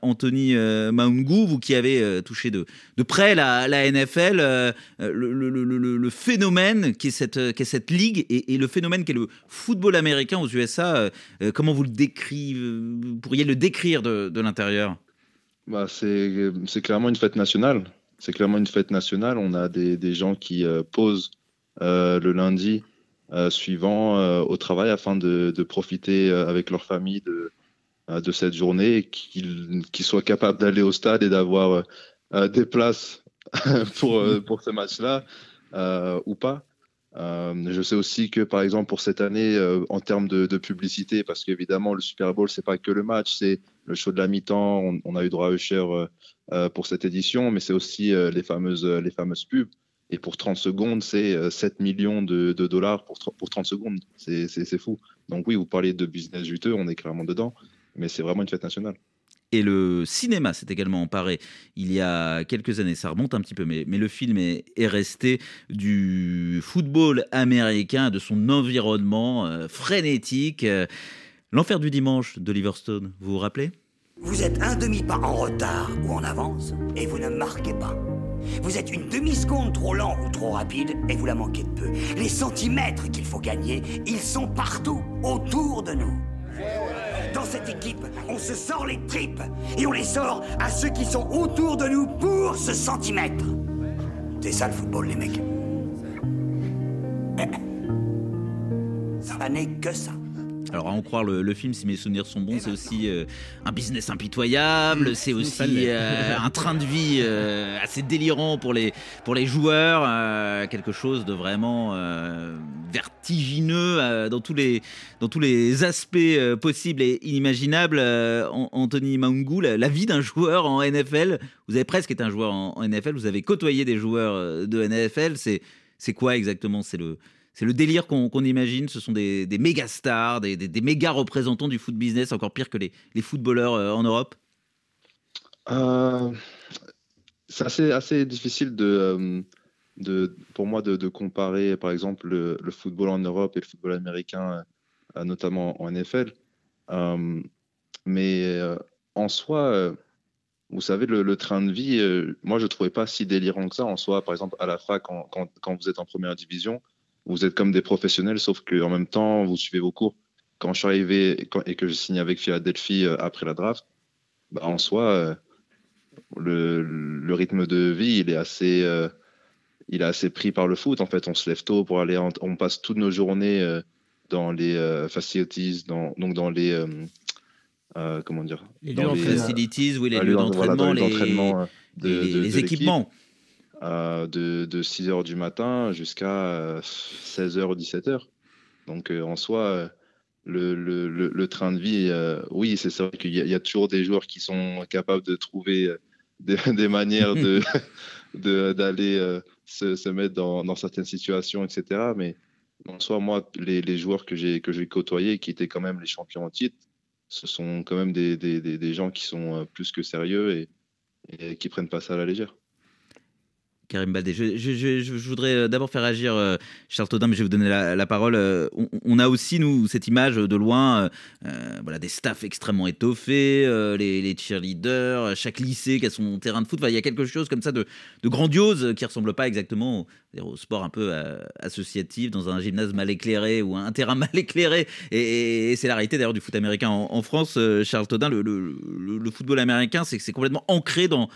Anthony Maungu, vous qui avez touché de, de près la, NFL, le, phénomène qui est cette, cette ligue et, et le phénomène qui est le football américain aux USA, comment vous le décrivez, vous pourriez le décrire de, l'intérieur?
Bah, c'est, clairement une fête nationale. C'est clairement une fête nationale. On a des, gens qui euh, posent euh, le lundi euh, suivant au travail afin de, profiter avec leur famille de, cette journée qu'ils, soient capables d'aller au stade et d'avoir des places pour, ce match-là ou pas. Euh, je sais aussi que, par exemple, pour cette année, euh, en termes de, publicité, parce qu'évidemment, le Super Bowl, c'est pas que le match, c'est le show de la mi-temps. On, a eu droit à Usher euh, pour cette édition, mais c'est aussi les fameuses, les fameuses pubs. Et pour 30 secondes, c'est euh, 7 millions de, dollars pour, pour 30 secondes. C'est fou. Donc oui, vous parlez de business juteux, on est clairement dedans, mais c'est vraiment une fête nationale.
Et le cinéma s'est également emparé il y a quelques années, ça remonte un petit peu, mais, le film est, est resté du football américain, de son environnement euh, frénétique. Euh, L'enfer du dimanche d'Oliver Stone, vous vous rappelez?
Vous êtes un demi-pas en retard ou en avance et vous ne marquez pas. Vous êtes une demi-seconde trop lent ou trop rapide et vous la manquez de peu. Les centimètres qu'il faut gagner, ils sont partout, autour de nous. Dans cette équipe, on se sort les tripes et on les sort à ceux qui sont autour de nous pour ce centimètre. C'est ça le football, les mecs. Ça n'est que ça.
Alors, à en croire le, le film, si mes souvenirs sont bons, c'est aussi euh, un business impitoyable, c'est
ça
aussi euh, un train de vie euh, assez délirant pour les, pour les joueurs, euh, quelque chose de vraiment euh, vertigineux euh, dans, tous les, dans tous les aspects euh, possibles et inimaginables. Euh, An- Anthony Maungu, la, vie d'un joueur en NFL, vous avez presque été un joueur en, NFL, vous avez côtoyé des joueurs de NFL, c'est quoi exactement? C'est le, le délire qu'on imagine? Ce sont des, des méga stars, des, des, méga représentants du foot business, encore pire que les, les footballeurs en Europe?
C'est assez, assez difficile de, pour moi de, comparer, par exemple, le, football en Europe et le football américain, euh, notamment en NFL. Euh, mais euh, en soi, vous savez, le, train de vie, moi, je ne trouvais pas si délirant que ça. En soi, par exemple, à la fac, quand, quand, vous êtes en première division, vous êtes comme des professionnels, sauf qu'en même temps, vous suivez vos cours. Quand je suis arrivé et que je signe avec Philadelphie après la draft, bah, en soi, le, rythme de vie, il est assez, il est assez pris par le foot. En fait, on se lève tôt pour aller, en- on passe toutes nos journées euh, dans les euh, facilities, dans, donc dans les, euh, euh, comment dire,
Les
dans
lieux d'entraînement. Facilities, oui, les
euh,
lieux
voilà,
d'entraînement,
les
les-
entraînements, de-
les-
de-
les
de l'équipe,
équipements.
euh, de, de 6 heures du matin jusqu'à 16 heures ou 17 heures. Donc euh, en soi, euh, le, le, le, le train de vie, euh, oui, c'est vrai qu'il y, a- il y a toujours des joueurs qui sont capables de trouver des, des manières de de- d'aller euh, se, mettre dans, certaines situations, etc. Mais en soi, moi, les, joueurs que j'ai que j'ai côtoyés, qui étaient quand même les champions en titre, ce sont quand même des gens qui sont euh, plus que sérieux et, et qui prennent pas ça à la légère.
Karim Baldé. Je, voudrais euh, d'abord faire agir euh, Charles Todin, mais je vais vous donner la, parole. Euh, On, a aussi, nous, cette image de loin, voilà, des staffs extrêmement étoffés, les, cheerleaders, chaque lycée qui a son terrain de foot. Enfin, il y a quelque chose comme ça de, grandiose qui ressemble pas exactement au, sport un peu associatif, dans un gymnase mal éclairé ou un terrain mal éclairé. Et, c'est la réalité d'ailleurs du foot américain en, France. Charles Todin, le, le- le- le football américain, c'est complètement ancré dans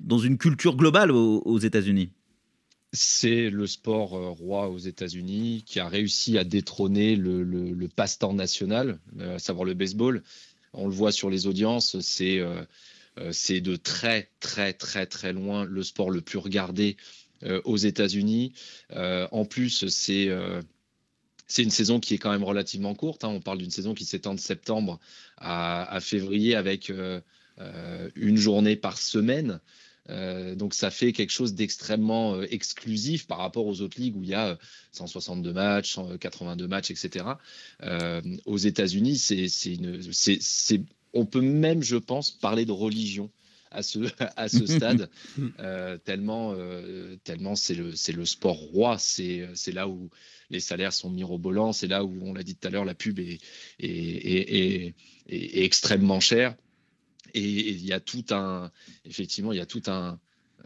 dans une culture globale aux, États-Unis.
C'est le sport euh, roi aux États-Unis qui a réussi à détrôner le, passe-temps national, euh, à savoir le baseball. On le voit sur les audiences, c'est euh, c'est de très très très très loin le sport le plus regardé aux États-Unis. En plus, c'est une saison qui est quand même relativement courte. hein. On parle d'une saison qui s'étend de septembre à, février avec une journée par semaine. Euh, donc ça fait quelque chose d'extrêmement euh, exclusif par rapport aux autres ligues où il y a euh, 162 matchs, 182 matchs, etc. Euh, aux États-Unis, c'est, c'est une, c'est, c'est- on peut même, je pense, parler de religion à ce, à ce stade, euh, tellement, euh, tellement c'est le, c'est le sport roi. C'est, c'est là où les salaires sont mirobolants, c'est là où, on l'a dit tout à l'heure, la pub est, est, est- est- est- est extrêmement chère. Et il y a tout un, effectivement, il y a tout un,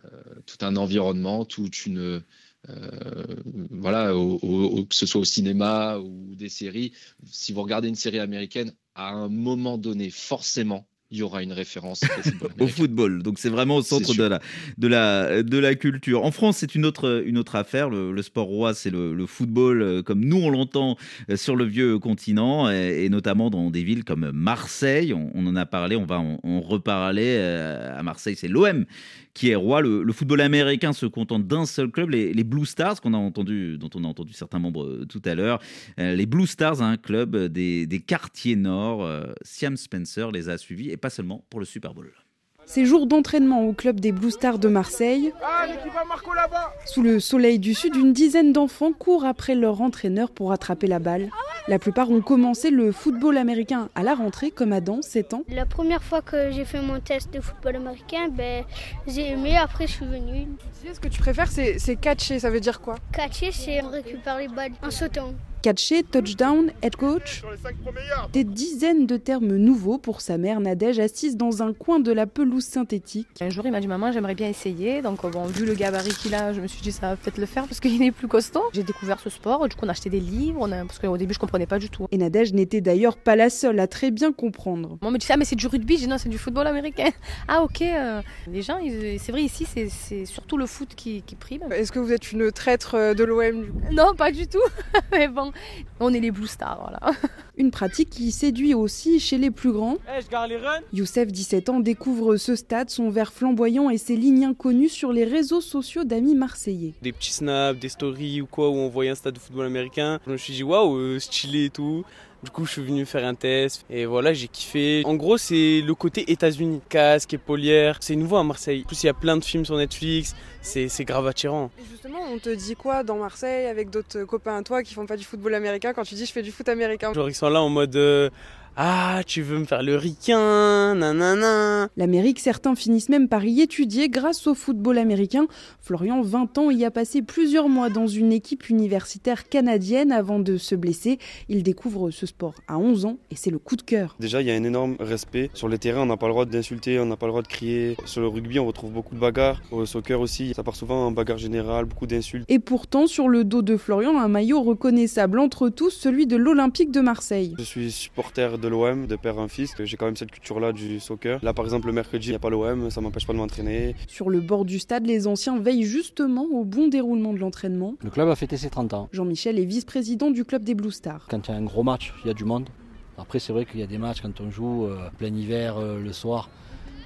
euh, tout un environnement, toute une, euh, voilà, que ce soit au cinéma ou des séries. Si vous regardez une série américaine, à un moment donné, forcément, il y aura une référence au football.
Donc c'est vraiment au centre de la, de, la, de la culture. En France, c'est une autre, une autre affaire. Le, sport roi, c'est le, le, football euh, comme nous on l'entend euh, sur le vieux continent et, notamment dans des villes comme Marseille. On, en a parlé, on va en, reparler. Euh, à Marseille, c'est l'OM qui est roi. Le, football américain se contente d'un seul club, les, Blue Stars, qu'on a entendu, dont on a entendu certains membres tout à l'heure. les Blue Stars, un club des, des quartiers nord. Siam Spencer les a suivis et pas seulement pour le Super Bowl.
Ces jours d'entraînement au club des Blue Stars de Marseille. Sous le soleil du sud, une dizaine d'enfants courent après leur entraîneur pour attraper la balle. La plupart ont commencé le football américain à la rentrée, comme Adam, 7 ans.
La première fois que j'ai fait mon test de football américain, ben, j'ai aimé, après je suis venu.
Ce que tu préfères, c'est catcher, ça veut dire quoi?
Catcher, c'est récupérer les balles en sautant
catcher, touchdown, head coach. Des dizaines de termes nouveaux pour sa mère Nadège assise dans un coin de la pelouse synthétique.
Un jour il m'a dit maman j'aimerais bien essayer donc bon vu le gabarit qu'il a je me suis dit ça va peut-être le faire parce qu'il est plus costaud. J'ai découvert ce sport du coup on a acheté des livres on a... parce qu'au début je comprenais pas du tout.
Et Nadège n'était d'ailleurs pas la seule à très bien comprendre.
On me dit ah mais c'est du rugby j'ai non c'est du football américain. Ah ok euh, les gens c'est vrai ici c'est surtout le foot qui, qui prime.
Est-ce que vous êtes une traître euh, de l'OM
Non pas du tout mais bon on est les Blue Stars, voilà.
Une pratique qui séduit aussi chez les plus grands.
Hey,
Youssef, 17 ans, découvre ce stade, son verre flamboyant et ses lignes inconnues sur les réseaux sociaux d'amis marseillais.
Des petits snaps, des stories ou quoi où on voyait un stade de football américain. Je me suis dit waouh, euh, stylé et tout. Du coup, je suis venu faire un test et voilà, j'ai kiffé. En gros, c'est le côté États-Unis, casque, épaulière. C'est nouveau à Marseille. En plus, il y a plein de films sur Netflix. C'est grave attirant.
Et justement, on te dit quoi dans Marseille avec d'autres copains à toi qui font pas du football américain quand tu dis je fais du foot américain?
Genre, ils sont là en mode. Euh, ah, tu veux me faire le ricain, nanana.
L'Amérique, certains finissent même par y étudier grâce au football américain. Florian, 20 ans, y a passé plusieurs mois dans une équipe universitaire canadienne avant de se blesser. Il découvre ce sport à 11 ans et c'est le coup de cœur.
Déjà, il y a un énorme respect. Sur les terrains, on n'a pas le droit d'insulter, on n'a pas le droit de crier. Sur le rugby, on retrouve beaucoup de bagarres. Au soccer aussi, ça part souvent en bagarre générale, beaucoup d'insultes.
Et pourtant, sur le dos de Florian, un maillot reconnaissable entre tous, celui de l'Olympique de Marseille.
Je suis supporter de l'OM, de père en fils. J'ai quand même cette culture-là du soccer. Là, par exemple, le mercredi, il n'y a pas l'OM, ça m'empêche pas de m'entraîner.
Sur le bord du stade, les anciens veillent justement au bon déroulement de l'entraînement.
Le club a fêté ses 30 ans.
Jean-Michel est vice-président du club des Blue Stars.
Quand il y a un gros match, il y a du monde. Après, c'est vrai qu'il y a des matchs quand on joue euh, plein hiver, euh, le soir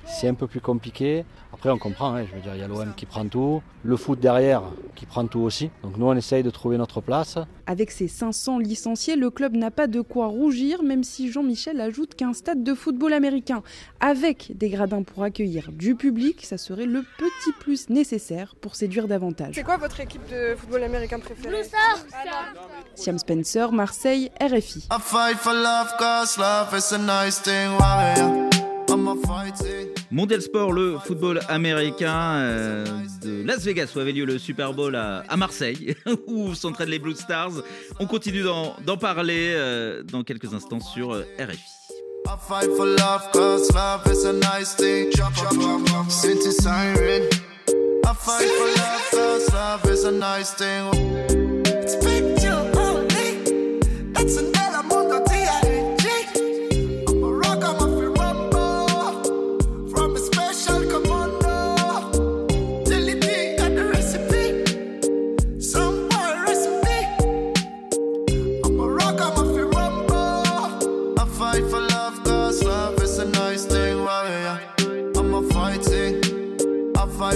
c'est un peu plus compliqué. Après, on comprend, hein, je veux dire, il y a l'OM qui prend tout, le foot derrière qui prend tout aussi. Donc nous, on essaye de trouver notre place.
Avec ses 500 licenciés, le club n'a pas de quoi rougir, même si Jean-Michel ajoute qu'un stade de football américain avec des gradins pour accueillir du public, ça serait le petit plus nécessaire pour séduire davantage.
C'est quoi votre équipe de football américain préférée?
Siam Spencer, Marseille, RFI.
Mondial Sport, le football américain euh, de Las Vegas où avait lieu le Super Bowl à, Marseille où s'entraînent les Blue Stars. On continue d'en parler euh, dans quelques instants sur euh, RFI.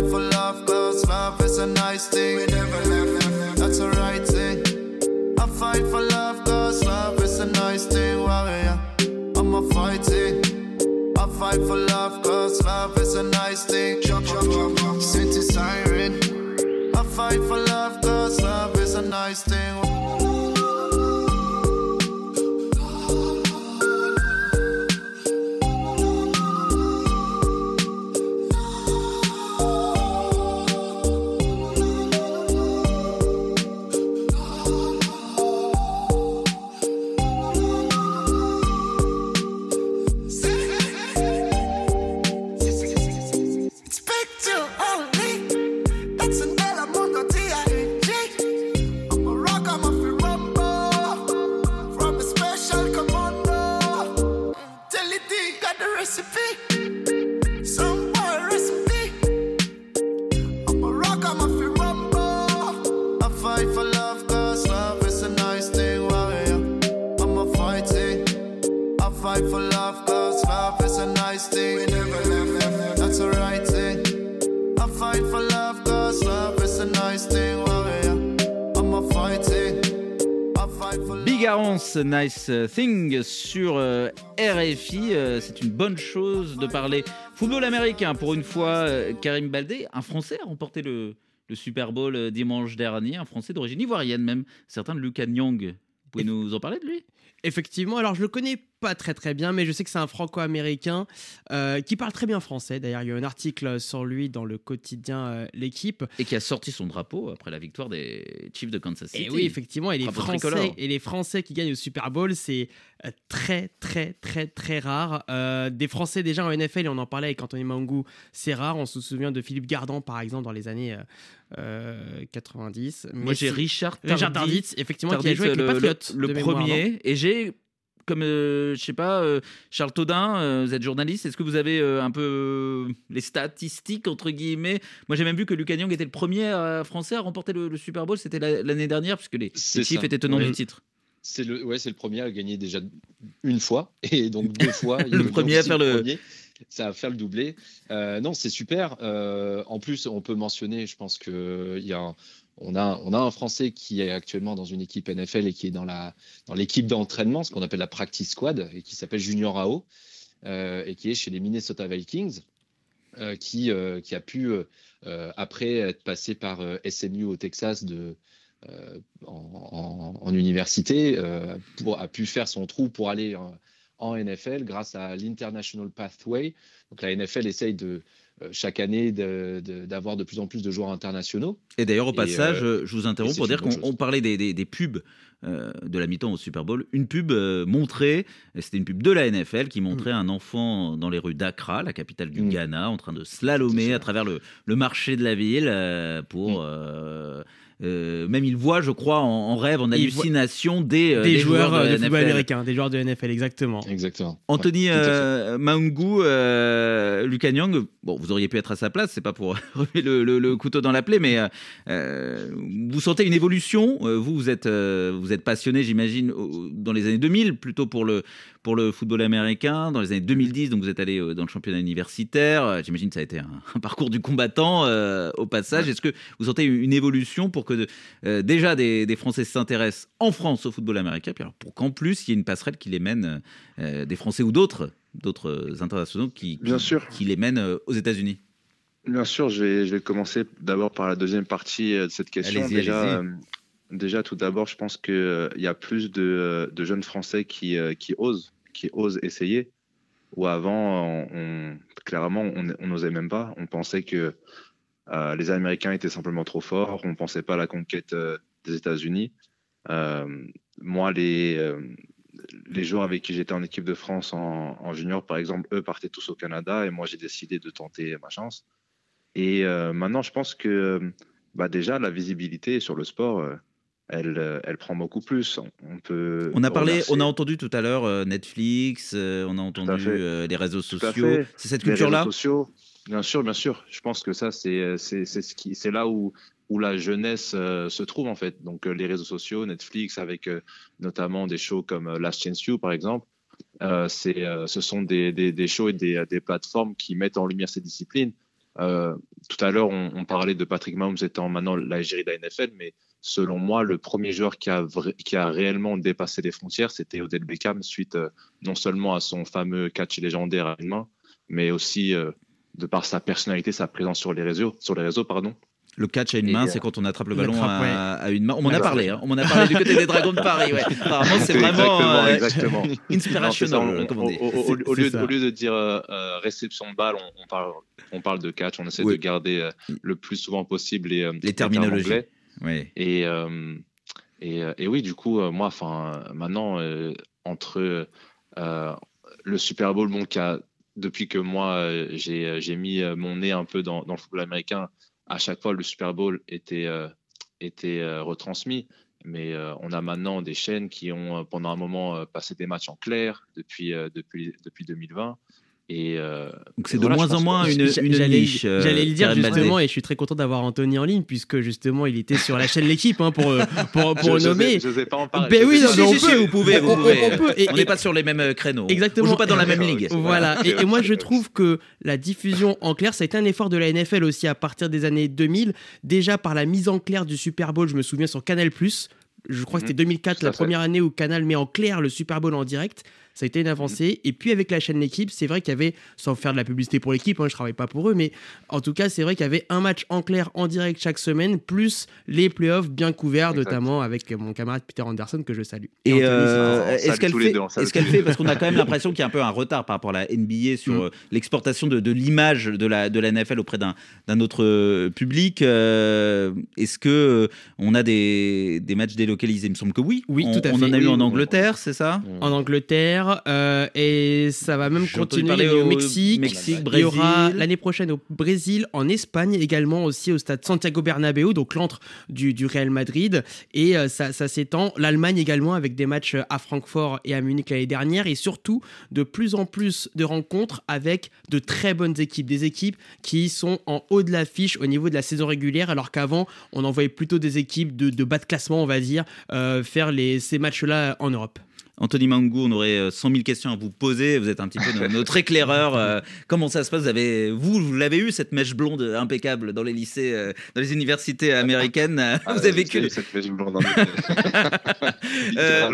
life full of close love is a nice thing. We never left, that's a right thing. I fight for love, cause love is a nice thing. Warrior, I'm a fighting. I fight for love, cause love is a nice thing. Jump, jump, jump, jump. City siren. I fight for love, cause love is a nice thing.
Bigarance, Nice Thing sur euh, RFI. Euh, c'est une bonne chose de parler football américain. Pour une fois, euh, Karim Baldé, un Français, a remporté le, le Super Bowl dimanche dernier. Un Français d'origine ivoirienne même, certain de Lucas Nyang. Vous pouvez nous en parler de lui?
Effectivement, alors je le connais pas très très bien, mais je sais que c'est un franco-américain euh, qui parle très bien français. D'ailleurs, il y a un article sur lui dans le quotidien euh, L'équipe.
Et qui a sorti son drapeau après la victoire des Chiefs de Kansas City.
Et oui, effectivement, et les, Français,
tricolore.
et les Français qui gagnent au Super Bowl, c'est euh, très, très, très, très rare. Euh, des Français déjà en NFL, et on en parlait avec Anthony Mangou, c'est rare. On se souvient de Philippe Gardan, par exemple, dans les années euh, euh, 90.
Moi, j'ai Richard Tardif,
effectivement, qui a joué avec les
le-
Patriots.
Le, premier. et j'ai, comme, euh, je sais pas, euh, Charles Taudin, euh, vous êtes journaliste, est-ce que vous avez euh, un peu les statistiques, entre guillemets? Moi, j'ai même vu que Lucas Nyang était le premier Français à remporter le, le Super Bowl, c'était la- l'année dernière, puisque les, les étaient tenants du titre.
C'est le, ouais, c'est le premier à gagner déjà une fois et donc deux fois.
Le premier à faire le-
premier. Ça va faire le doublé. Euh, non, c'est super. Euh, en plus, on peut mentionner, je pense que il y a un- on a, un Français qui est actuellement dans une équipe NFL et qui est dans l'équipe d'entraînement, ce qu'on appelle la practice squad, et qui s'appelle Junior Ao, euh, et qui est chez les Minnesota Vikings, euh, qui euh, qui a pu après être passé par SMU au Texas en, université, a pu faire son trou pour aller en, NFL grâce à l'International Pathway. Donc la NFL essaye de chaque année de- de- d'avoir de, plus en plus de joueurs internationaux.
Et d'ailleurs, au passage,
euh,
je vous interromps pour dire qu'on parlait des, des- des pubs euh, de la mi-temps au Super Bowl. Une pub euh, montrée, et c'était une pub de la NFL qui montrait un enfant dans les rues d'Accra, la capitale du Ghana, en train de slalomer à travers le, le marché de la ville euh, pour. euh, euh, même il voit, je crois, en, en rêve, en
Il voit-
hallucination des, euh,
des
des
joueurs euh, de,
la
football
NFL.
américain, des joueurs de NFL, exactement.
Exactement.
Anthony euh, Maungu, euh, Lucas Nyang, bon, vous auriez pu être à sa place, c'est pas pour remettre le, le- le couteau dans la plaie, mais vous sentez une évolution. Vous, vous êtes, euh, vous êtes passionné, j'imagine, dans les années 2000, plutôt pour le, pour le football américain. Dans les années 2010, donc vous êtes allé euh, dans le championnat universitaire. Euh, J'imagine que ça a été un, un parcours du combattant euh, au passage. Est-ce que vous sentez une évolution pour que euh, déjà des, des Français s'intéressent en France au football américain, puis alors pour qu'en plus il y ait une passerelle qui les mène, euh, des Français ou d'autres, d'autres internationaux qui, qui,
Bien sûr.
qui les mènent aux États-Unis?
Bien sûr, je vais, je vais commencer d'abord par la deuxième partie de cette question. Déjà, déjà, tout d'abord, je pense qu'il y a plus de, euh, jeunes Français qui, euh, qui osent, qui osent essayer. Où avant, clairement, on n'osait même pas. On pensait que euh, les Américains étaient simplement trop forts. On ne pensait pas à la conquête euh, des États-Unis. Euh, moi, les, euh, les joueurs avec qui j'étais en équipe de France en, junior, par exemple, eux partaient tous au Canada et moi, j'ai décidé de tenter ma chance. Et euh, maintenant, je pense que bah, déjà, la visibilité sur le sport, euh, elle, euh, elle prend beaucoup plus. On, peut.
On a parlé,
remercier-
on a entendu tout à l'heure euh, Netflix, euh, on a entendu les réseaux sociaux. C'est cette
Les
culture-là?
réseaux sociaux, bien sûr, bien sûr. Je pense que ça, c'est c'est c'est ce qui, c'est là où où la jeunesse euh, se trouve en fait. Donc euh, les réseaux sociaux, Netflix, avec euh, notamment des shows comme Last Chance You par exemple. C'est, ce sont des, des, des shows et des, des plateformes qui mettent en lumière ces disciplines. Tout à l'heure, on, on parlait de Patrick Mahomes étant maintenant l'Algérie de la NFL, mais selon moi, le premier joueur qui a, qui a réellement dépassé les frontières, c'était Odell Beckham, suite euh, non seulement à son fameux catch légendaire à une main, mais aussi euh, de par sa personnalité, sa présence sur les réseaux. Sur les réseaux pardon.
Le catch à une
Et,
main,
euh,
c'est quand on attrape le
on
ballon
attrape,
à, à une main. On m'en a parlé, hein. on m'en a parlé du côté des Dragons de Paris. Ouais. Apparemment, c'est vraiment
Exactement,
euh, inspirational,
au, lieu,
ça.
au lieu de dire euh, euh, réception de balle, on, on parle, on parle de catch. On essaie
Oui.
de garder euh, le plus souvent possible les,
Les
termes
terminologies.
Et, euh, et, euh, et oui, du coup, euh, moi, enfin, maintenant, entre le Super Bowl, bon, depuis que moi, j'ai mis mon nez un peu dans, le football américain, à chaque fois, le Super Bowl était, était retransmis. Mais on a maintenant des chaînes qui ont pendant un moment passé des matchs en clair depuis, depuis, depuis 2020. Et, euh,
Donc c'est de
voilà, je
moins en
que-
moins une, une
J'allais
niche. euh,
j'allais le dire justement et je suis très content d'avoir Anthony en ligne puisque justement il était sur la chaîne l'équipe hein, pour euh, pour, pour
Je- je
nommer.
sais- je sais pas en parler.
Ben oui,
Je
non,
sais-
mais
Si,
on
si, si,
peut.
vous pouvez, vous
On- on-
pouvez.
on peut. Et-
On n'est pas sur les mêmes créneaux.
Exactement.
On joue pas dans la même ligue.
Voilà. Et, et moi, je trouve que la diffusion en clair, ça a été un effort de la NFL aussi à partir des années 2000. Déjà par la mise en clair du Super Bowl, je me souviens sur Canal+. Je crois que c'était 2004,
Tout à
la
fait.
première année où Canal met en clair le Super Bowl en direct. Ça a été une avancée. Et puis avec la chaîne L'équipe, c'est vrai qu'il y avait, sans faire de la publicité pour l'équipe, hein, je travaille pas pour eux, mais en tout cas, c'est vrai qu'il y avait un match en clair en direct chaque semaine, plus les playoffs bien couverts,
Exact.
notamment avec mon camarade Peter Anderson que je salue.
Et
Anthony,
euh,
on
est-ce qu'elle fait,
on
fait, parce qu'on a quand même l'impression qu'il y a un peu un retard par rapport à la NBA sur
Mm.
euh, l'exportation de, de l'image de la, de la NFL auprès d'un, d'un autre euh, public. euh, est-ce que on a des, des matchs délocalisés? Il me semble que oui.
Oui,
on,
tout à
on
fait.
en a eu
Oui,
en
oui.
Angleterre, c'est ça?
En Angleterre euh, et ça va même continuer au
au
Mexique.
Mexique,
il y aura l'année prochaine au Brésil, en Espagne également aussi au stade Santiago Bernabéu, donc l'antre du, du Real Madrid. Et euh, ça, ça s'étend. L'Allemagne également avec des matchs à Francfort et à Munich l'année dernière et surtout de plus en plus de rencontres avec de très bonnes équipes, des équipes qui sont en haut de l'affiche au niveau de la saison régulière, alors qu'avant on envoyait plutôt des équipes de, de bas de classement, on va dire, euh, faire les, ces matchs-là en Europe.
Anthony Mangou, on aurait euh, 100 000 questions à vous poser. Vous êtes un petit peu no- notre éclaireur. euh, comment ça se passe? Vous avez, vous, vous l'avez eu cette mèche blonde impeccable dans les lycées, euh, dans les universités américaines? euh,
Ah,
vous avez vécu
eu cette mèche blonde.
Euh,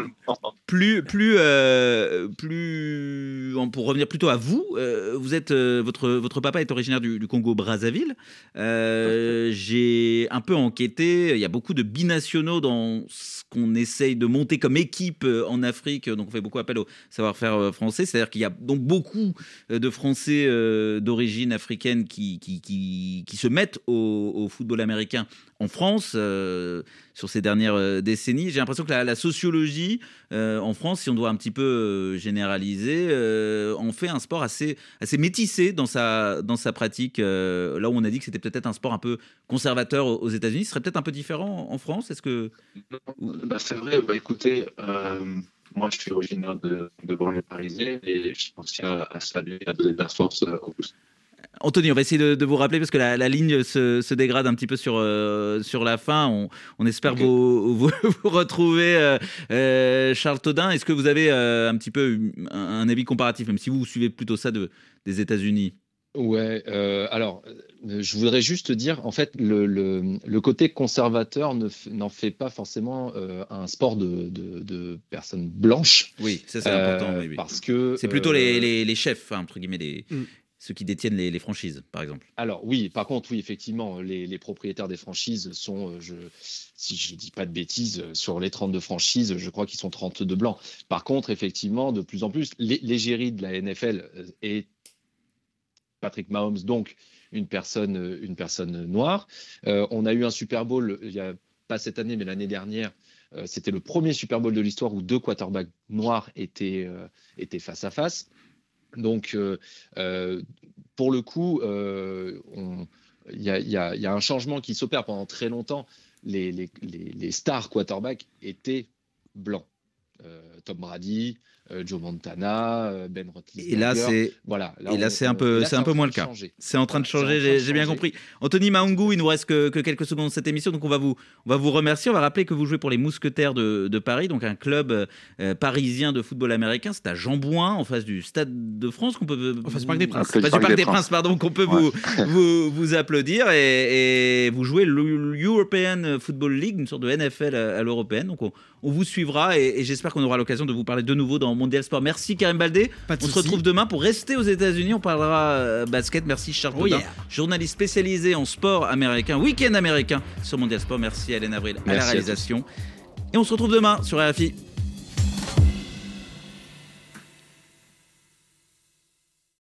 plus, plus, euh, plus. Pour revenir plutôt à vous, euh, vous êtes, euh, votre, votre papa est originaire du, du Congo Brazzaville. Euh, J'ai un peu enquêté. Il y a beaucoup de binationaux dans ce qu'on essaye de monter comme équipe euh, en Afrique. Donc on fait beaucoup appel au savoir-faire euh, français. C'est-à-dire qu'il y a donc beaucoup euh, de Français euh, d'origine africaine qui, qui, qui, se mettent au, football américain en France euh, sur ces dernières euh, décennies. J'ai l'impression que la, sociologie euh, en France, si on doit un petit peu euh, généraliser, euh, en fait un sport assez, assez métissé dans sa, dans sa pratique. Euh, là où on a dit que c'était peut-être un sport un peu conservateur aux États-Unis, ce serait peut-être un peu différent en France. Est-ce que
Bah, c'est vrai, bah, écoutez, euh, moi je suis originaire de, de banlieue parisienne et je pense à, à saluer à donner de la force euh, aux
Anthony, on va essayer de, de vous rappeler parce que la, la ligne se, se dégrade un petit peu sur, euh, sur la fin. On, on espère vous, vous, vous retrouver. euh, euh, Charles Todin, est-ce que vous avez un petit peu un, un avis comparatif, même si vous, vous suivez plutôt ça de, des États-Unis?
Ouais, euh, alors euh, je voudrais juste dire, en fait, le, le, le côté conservateur ne n'en fait pas forcément euh, un sport de, de, de personnes blanches.
Oui, ça c'est
Euh,
important. oui, oui.
Parce que.
C'est plutôt
euh,
les, les, les chefs, hein, entre guillemets, les,
Mm.
ceux qui détiennent les, les franchises, par exemple.
Alors oui, par contre, oui, effectivement, les, les propriétaires des franchises sont, je, si je dis pas de bêtises, sur les 32 franchises, je crois qu'ils sont 32 blancs. Par contre, effectivement, de plus en plus, l'é- l'égérie de la NFL est Patrick Mahomes, donc une personne, euh, une personne noire. Euh, on a eu un Super Bowl, il y a pas cette année, mais l'année dernière. euh, C'était le premier Super Bowl de l'histoire où deux quarterbacks noirs étaient, euh, étaient face à face. Donc, euh, euh, pour le coup, euh, il y, a- un changement qui s'opère pendant très longtemps. Les, les- stars quarterbacks étaient blancs. Euh, Tom Brady, euh, Joe Montana, euh, Ben Roethlisberger.
Et là, c'est
voilà.
et là, c'est un peu, c'est un peu moins le cas. C'est en train de changer. J'ai bien compris. Anthony Maungu, il nous reste que, que quelques secondes de cette émission, donc on va vous, on va vous remercier. On va rappeler que vous jouez pour les Mousquetaires de, de Paris, donc un club euh, parisien de football américain. C'est à Jambouin, en face du Stade de France, qu'on peut. En
face du Parc des Princes.
Face du Parc des Princes, pardon, qu'on peut vous, vous, vous applaudir et, et vous jouez l'European Football League, une sorte de NFL à, à l'européenne. Donc on, on vous suivra et, et j'espère qu'on aura l'occasion de vous parler de nouveau dans Mondial Sport. Merci Karim Baldé.
Pas de
on se retrouve demain pour rester aux États-Unis. On parlera euh, basket. Merci Charles
Oh yeah.
journaliste spécialisé en sport américain, week-end américain sur Mondial Sport. Merci Hélène Avril à la
à
réalisation. Et on se retrouve demain sur RFI.